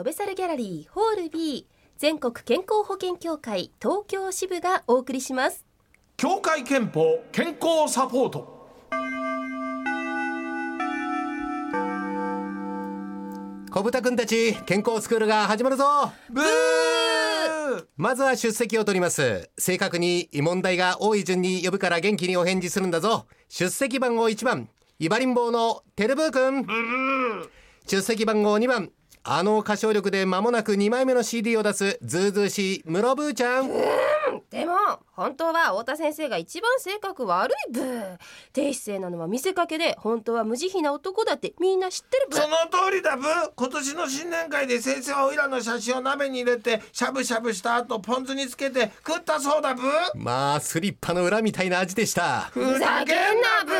飛べ猿ギャラリーホール B 全国健康保険協会東京支部がお送りします。協会憲法健康サポート。小豚くんたち健康スクールが始まるぞ。ブー！まずは出席を取ります。正確に問題が多い順に呼ぶから元気にお返事するんだぞ。出席番号1番イバリン坊のテルブーくん。出席番号2番あの歌唱力で間もなく2枚目の CD を出すズーズーしいムロブーちゃん。でも本当は太田先生が一番性格悪いブー。低姿勢なのは見せかけで本当は無慈悲な男だってみんな知ってるブー。その通りだブ今年の新年会で先生はオイラの写真を鍋に入れてしゃぶしゃぶした後ポン酢につけて食ったそうだブまあスリッパの裏みたいな味でした。ふざけんなブ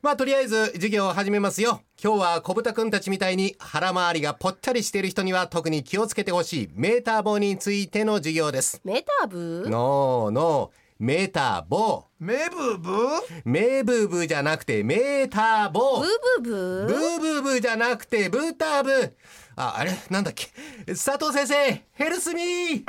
まあとりあえず授業を始めますよ。今日は小豚くんたちみたいに腹回りがぽっちゃりしている人には特に気をつけてほしいメーター棒についての授業です。メタブー？ノーノーメーター棒。メブブメーブーブーじゃなくてメーター棒。ブーブーブブーーブーブーじゃなくてブーターブー。ああれ？なんだっけ？佐藤先生ヘルスミー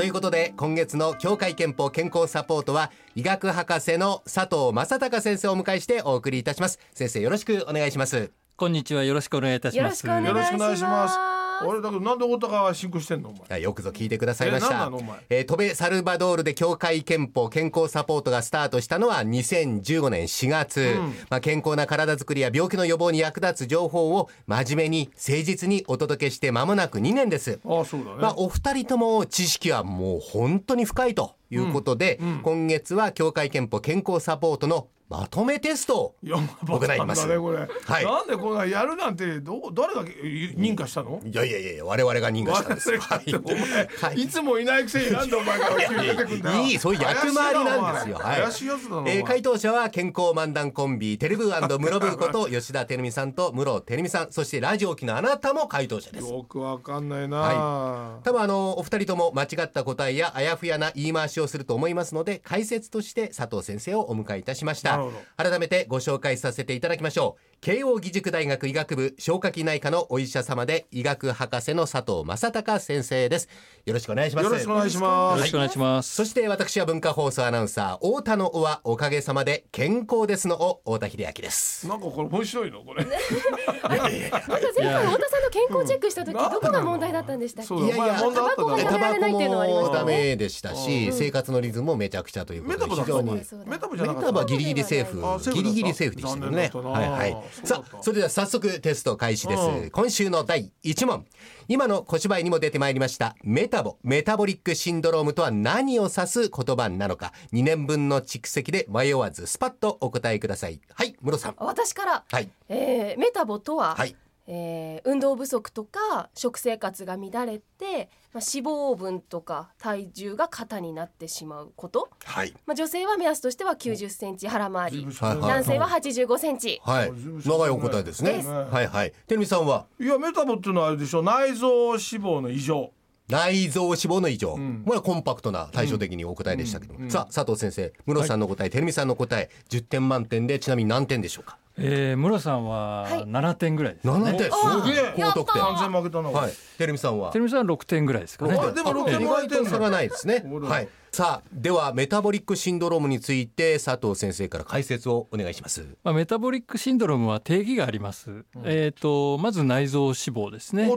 ということで今月の協会憲法健康サポートは医学博士の佐藤正隆先生をお迎えしてお送りいたします。先生よろしくお願いします。こんにちは。よろしくお願いいたします。よろしくお願いします俺だけどなんで太田が進行してんのお前？あよくぞ聞いてくださいましえた何なのお前？えー、トベサルバドールで協会憲法健康サポートがスタートしたのは2015年4月、まあ、健康な体づくりや病気の予防に役立つ情報を真面目に誠実にお届けして間もなく2年です。ああそうだね、まあ、お二人とも知識はもう本当に深いということで、今月は協会憲法健康サポートのまとめテスト。をいや行います。だねこれ、はい。なんでこんなやるなんてどう誰が認可したの、いやいやいや我々が認可したんです。よ。はいお前、はい。い、つもいないくせになんでお前が急に出てくんだよ。いいそういう役回りなんですよ。はい。怪しいやつだなえー回答者は健康漫談コンビテレブームロブーこと 吉田照美さんと室照美さんそしてラジオ機のあなたも回答者です。よくわかんないな、は多分あのお二人とも間違った答えやあやふやな言い回しをすると思いますので解説として佐藤先生をお迎えいたしました改めてご紹介させていただきましょう。慶應義塾大学医学部消化器内科のお医者様で医学博士の佐藤正隆先生です。よろしくお願いします。よろしくお願いします。よろしくお願いします、そして私は文化放送アナウンサー太田の尾はおかげさまで健康ですの尾太田秀明です。なんかこれ面白いのこれ。また前回太田さんの健康チェックした時うんどこが問題だったんでしたっけ？そうだいやいやタバコがやめられないっていうのはありましたね。ダメでしたし、生活のリズムもめちゃくちゃということで非常にメタボじゃなかったメタボはギリギリセーフあセーフギリギリセーフでしたけどね。はいはい。さあそれでは早速テスト開始です、うん。今週の第1問。今の小芝居にも出てまいりました。メタボメタボリックシンドロームとは何を指す言葉なのか。2年分の蓄積で迷わずスパッとお答えください。はい室さん。私から、はい。えーメタボとは、はいえー運動不足とか食生活が乱れて、まあ、脂肪分とか体重が肩になってしまうこと、はい。まあ、女性は目安としては9 0センチ腹回り。はいはい男性は8 5センチ。はい。長いお答えですね。です。はいはい。てるみさんは？いやメタボっていうのはあれでしょ内臓脂肪の異常。内臓脂肪の異常、ん。これはコンパクトな対照的にお答えでしたけども、さあ佐藤先生室さんの答え、てるみさんの答え10点満点でちなみに何点でしょうか？えー、室さんははい。7点ぐらいです、ね。7点。おすげえ。高得点完全負けたな。はい。てるみさんは？てるみさんは6点ぐらいですかね。でも6点。意外と差がないですね。はい。さあではメタボリックシンドロームについて佐藤先生から解説をお願いします。まあ、メタボリックシンドロームは定義があります、えー、とまず内臓脂肪ですね。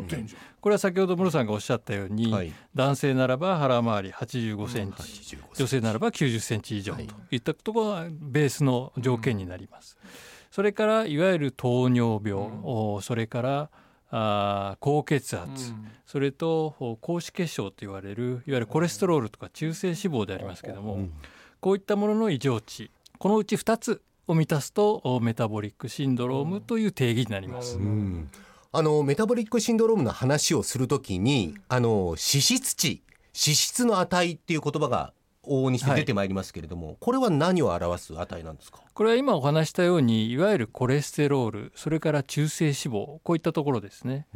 これは先ほど室さんがおっしゃったように、はい。男性ならば腹回り85センチ、85女性ならば90センチ以上といったところがベースの条件になります。それからいわゆる糖尿病、おそれからあー高血圧、それとお高脂血症と言われるいわゆるコレステロールとか中性脂肪でありますけれども、こういったものの異常値このうち2つを満たすとおメタボリックシンドロームという定義になります。うん。あのメタボリックシンドロームの話をするときにあの脂質値脂質の値っていう言葉が往々にして出てまいりますけれども、これは何を表す値なんですか？これは今お話したようにいわゆるコレステロールそれから中性脂肪こういったところですね、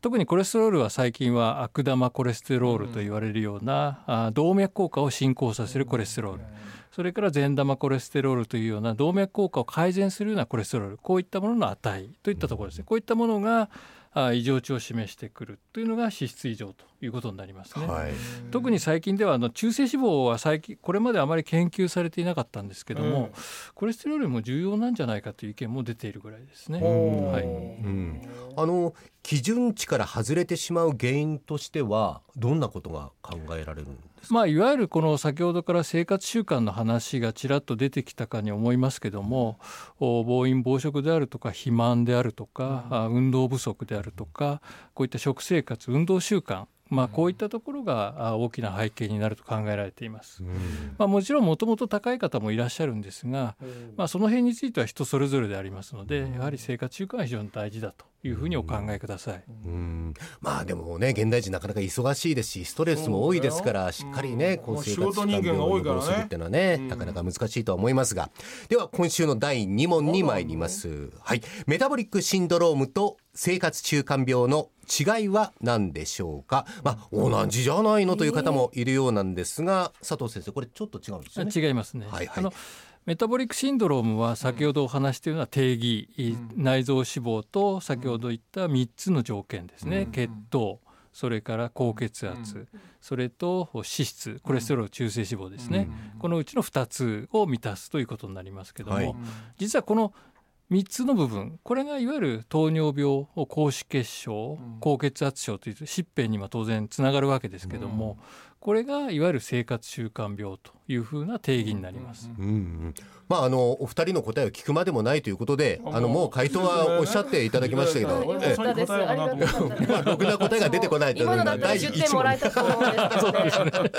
特にコレステロールは最近は悪玉コレステロールと言われるような、あ動脈硬化を進行させるコレステロール、それから善玉コレステロールというような動脈硬化を改善するようなコレステロール。こういったものの値といったところですね。こういったものがあ異常値を示してくるというのが脂質異常ということになりますね。はい。特に最近ではあの中性脂肪は最近これまであまり研究されていなかったんですけども、コレステロールも重要なんじゃないかという意見も出ているぐらいですね。はい。うん、あの基準値から外れてしまう原因としてはどんなことが考えられるんですか、まあ、いわゆるこの先ほどから生活習慣の話がちらっと出てきたかに思いますけどもお暴飲暴食であるとか肥満であるとか、あ運動不足であるとかこういった食生活運動習慣まあ、こういったところがあ大きな背景になると考えられています。まあ、もちろんもともと高い方もいらっしゃるんですが、まあ、その辺については人それぞれでありますのでやはり生活習慣は非常に大事だというふうにお考えください。うん。まあでもね現代人なかなか忙しいですしストレスも多いですからしっかりねこう生活習慣病を予防するっていうのはねなかなか難しいとは思いますが。では今週の第2問に参ります。はい。メタボリックシンドロームと生活習慣病の違いは何でしょうか？まあ同じじゃないのという方もいるようなんですが佐藤先生これちょっと違うんですよね。違いますね。はいはい。あのメタボリックシンドロームは先ほどお話したような定義、内臓脂肪と先ほど言った3つの条件ですね、血糖それから高血圧、それと脂質コレステロール中性脂肪ですね、このうちの2つを満たすということになりますけども、はい。実はこの3つの部分。これがいわゆる糖尿病高脂血症高血圧症という疾病にも当然つながるわけですけども、これがいわゆる生活習慣病というふうな定義になります。うんうんまああのお二人の答えを聞くまでもないということであのもう回答は おっしゃっていただきましたけど、よかえったです。ありがとうございます。まあろくな答えが出てこないというのが第10一点もらえたと思うんですけどね。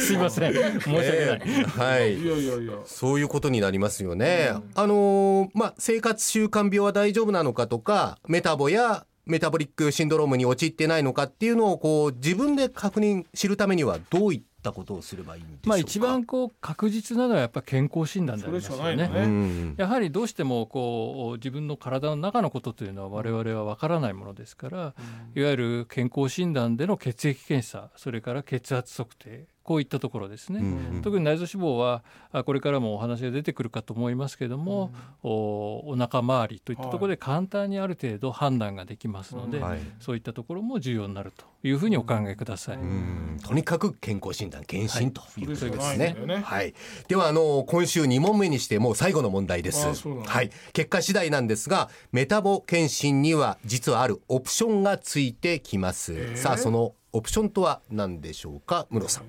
すいません申し訳ない。ええはいいやいやいやそういうことになりますよね。あのーまあ生活習慣病は大丈夫なのかとかメタボやメタボリックシンドロームに陥ってないのかっていうのをこう自分で確認知るためにはどういったことをすればいいんでしょうか？まあ一番こう確実なのはやっぱ健康診断でありますよねね。んやはりどうしてもこう自分の体の中のことというのは我々は分からないものですから、いわゆる健康診断での血液検査それから血圧測定こういったところですね、うん特に内臓脂肪はあこれからもお話が出てくるかと思いますけれども、おお腹周りといったところで簡単にある程度判断ができますので、はい。そういったところも重要になるというふうにお考えください。うんとにかく健康診断検診ということですね。はい。ではあの今週2問目にしてもう最後の問題ですはい。結果次第なんですがメタボ検診には実はあるオプションがついてきます。さあそのオプションとは何でしょうか、室さん。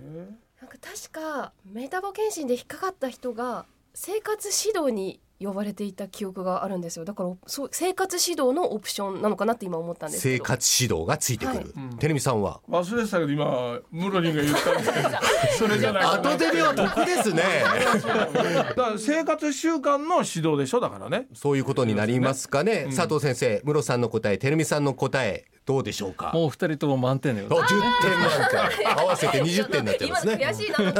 なんか確かメタボ検診で引っかかった人が生活指導に呼ばれていた記憶があるんですよだからそう生活指導のオプションなのかなって今思ったんですけ生ど活指導がついてくる。はいテレビさんは？忘れてたけど今ムロリンが言ったみたいなそれじゃない後出りは得ですね。だから生活習慣の指導でしょだからねそういうことになりますかね。佐藤先生、室さんの答え、テレビさんの答えどうでしょうか？もうお二人とも満点のようおです10点満点合わせて20点になっちゃいますね。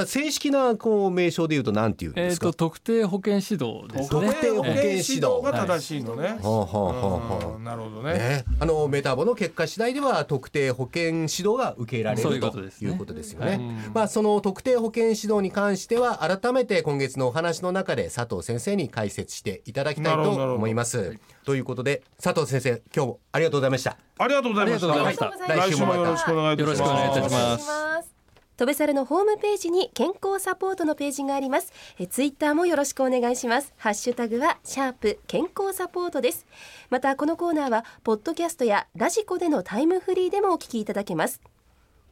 正式なこう名称で言うと何て言うんですか？えーと特定保健指導ですね。特定保健指導が正しいのね、はあはあはあはうんなるほどあ。ねね、あのメタボの結果次第では特定保健指導が受けられるということですよね。まあその特定保健指導に関しては改めて今月のお話の中で佐藤先生に解説していただきたいとなるほどなるほど思います。ということで佐藤先生今日もありがとうございました。ありがとうございました。ありがとうございました。来週もまた。よろしくお願いいたします。よろしくお願いいたします。お願いしますトベサルのホームページに健康サポートのページがあります。えツイッターもよろしくお願いします。ハッシュタグはシャープ健康サポートです。またこのコーナーはポッドキャストやラジコでのタイムフリーでもお聞きいただけます。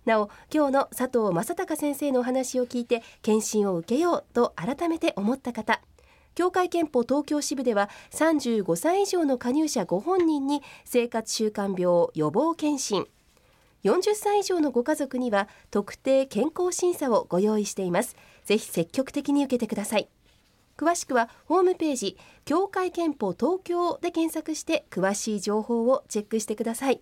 なお今日の佐藤正隆先生のお話を聞いて検診を受けようと改めて思った方協会憲法東京支部では35歳以上の加入者ご本人に生活習慣病予防検診。40歳以上のご家族には特定健康審査をご用意しています。ぜひ積極的に受けてください。詳しくはホームページ協会憲法東京で検索して詳しい情報をチェックしてください。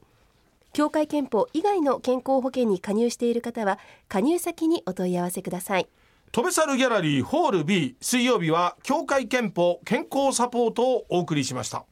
協会憲法以外の健康保険に加入している方は加入先にお問い合わせください。飛べ猿ギャラリーホール B 水曜日は協会憲法健康サポートをお送りしました。